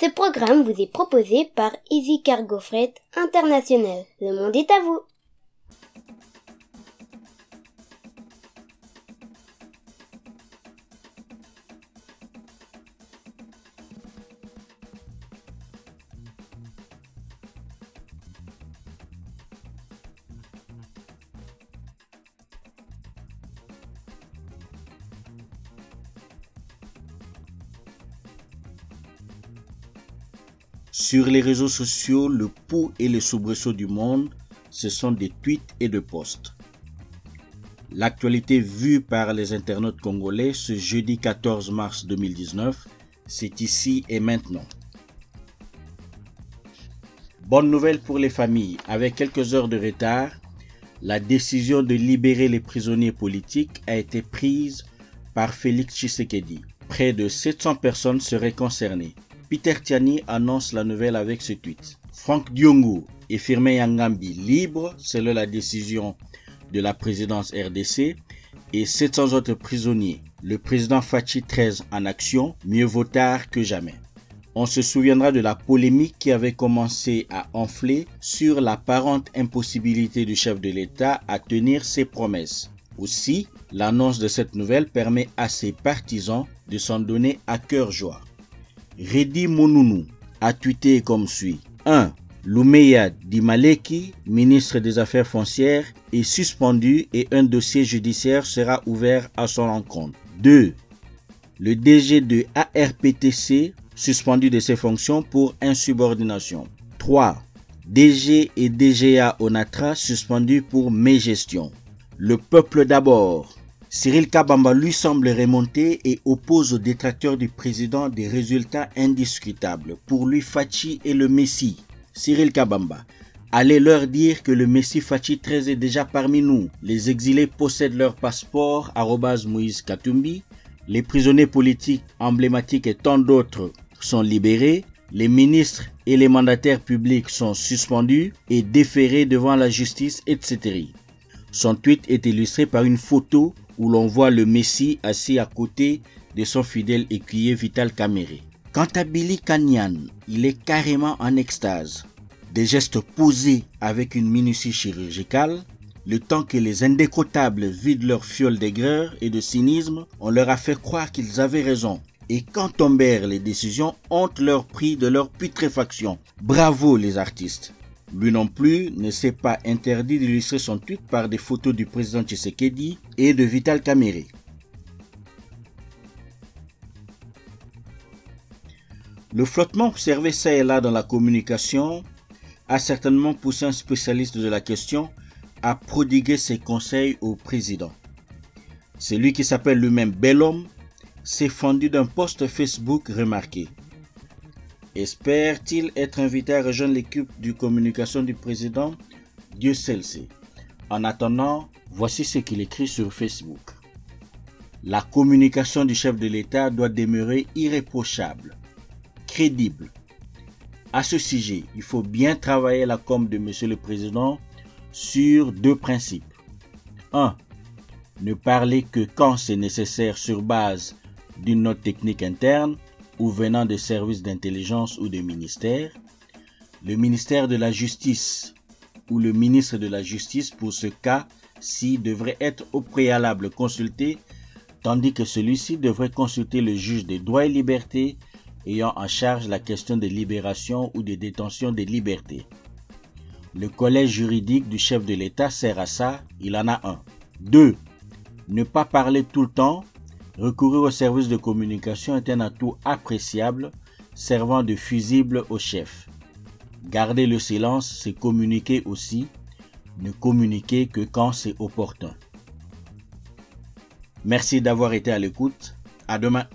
Ce programme vous est proposé par Easy Cargo Freight International. Le monde est à vous. Sur les réseaux sociaux, le pouls et le soubresaut du monde, ce sont des tweets et de posts. L'actualité vue par les internautes congolais ce jeudi 14 mars 2019, c'est ici et maintenant. Bonne nouvelle pour les familles, avec quelques heures de retard, la décision de libérer les prisonniers politiques a été prise par Félix Tshisekedi. Près de 700 personnes seraient concernées. Peter Tiani annonce la nouvelle avec ce tweet. Franck Diongo et Firmin Yangambi libres selon la décision de la présidence RDC et 700 autres prisonniers. Le président Fachi 13 en action, mieux vaut tard que jamais. On se souviendra de la polémique qui avait commencé à enfler sur l'apparente impossibilité du chef de l'État à tenir ses promesses. Aussi, l'annonce de cette nouvelle permet à ses partisans de s'en donner à cœur joie. Redi Monounou a tweeté comme suit. 1. Lumeya Dimaleki, ministre des Affaires foncières, est suspendu et un dossier judiciaire sera ouvert à son encontre. 2. Le DG de ARPTC suspendu de ses fonctions pour insubordination. 3. DG et DGA Onatra suspendus pour mégestion. Le peuple d'abord. Cyril Kabamba lui semble remonter et oppose aux détracteurs du président des résultats indiscutables. Pour lui, Fachi est le Messie. Cyril Kabamba. Allez leur dire que le Messie Fachi 13 est déjà parmi nous. Les exilés possèdent leur passeport, Moïse Katumbi. Les prisonniers politiques emblématiques et tant d'autres sont libérés. Les ministres et les mandataires publics sont suspendus et déférés devant la justice, etc. Son tweet est illustré par une photo où l'on voit le Messie assis à côté de son fidèle écuyer Vital Caméré. Quant à Billy Kanyan, il est carrément en extase. Des gestes posés avec une minutie chirurgicale, le temps que les indécotables vident leur fiole d'aigreur et de cynisme, on leur a fait croire qu'ils avaient raison. Et quand tombèrent les décisions, honte leur pris de leur putréfaction. Bravo les artistes. Lui non plus ne s'est pas interdit d'illustrer son tweet par des photos du président Tshisekedi et de Vital Kamere. Le flottement observé ça et là dans la communication a certainement poussé un spécialiste de la question à prodiguer ses conseils au président. Celui qui s'appelle lui-même Bellhomme s'est fendu d'un post Facebook remarqué. Espère-t-il être invité à rejoindre l'équipe de communication du président Dieu sait. En attendant, voici ce qu'il écrit sur Facebook. La communication du chef de l'État doit demeurer irréprochable, crédible. À ce sujet, il faut bien travailler la com de Monsieur le Président sur deux principes. 1. Ne parler que quand c'est nécessaire sur base d'une note technique interne ou venant des services d'intelligence ou des ministères, le ministère de la Justice ou le ministre de la Justice pour ce cas-ci devrait être au préalable consulté, tandis que celui-ci devrait consulter le juge des droits et libertés ayant en charge la question des libérations ou des détentions des libertés. Le collège juridique du chef de l'État sert à ça, il en a un. 2. Ne pas parler tout le temps Recourir au service de communication est un atout appréciable servant de fusible au chef. Garder le silence, c'est communiquer aussi. Ne communiquer que quand c'est opportun. Merci d'avoir été à l'écoute. À demain.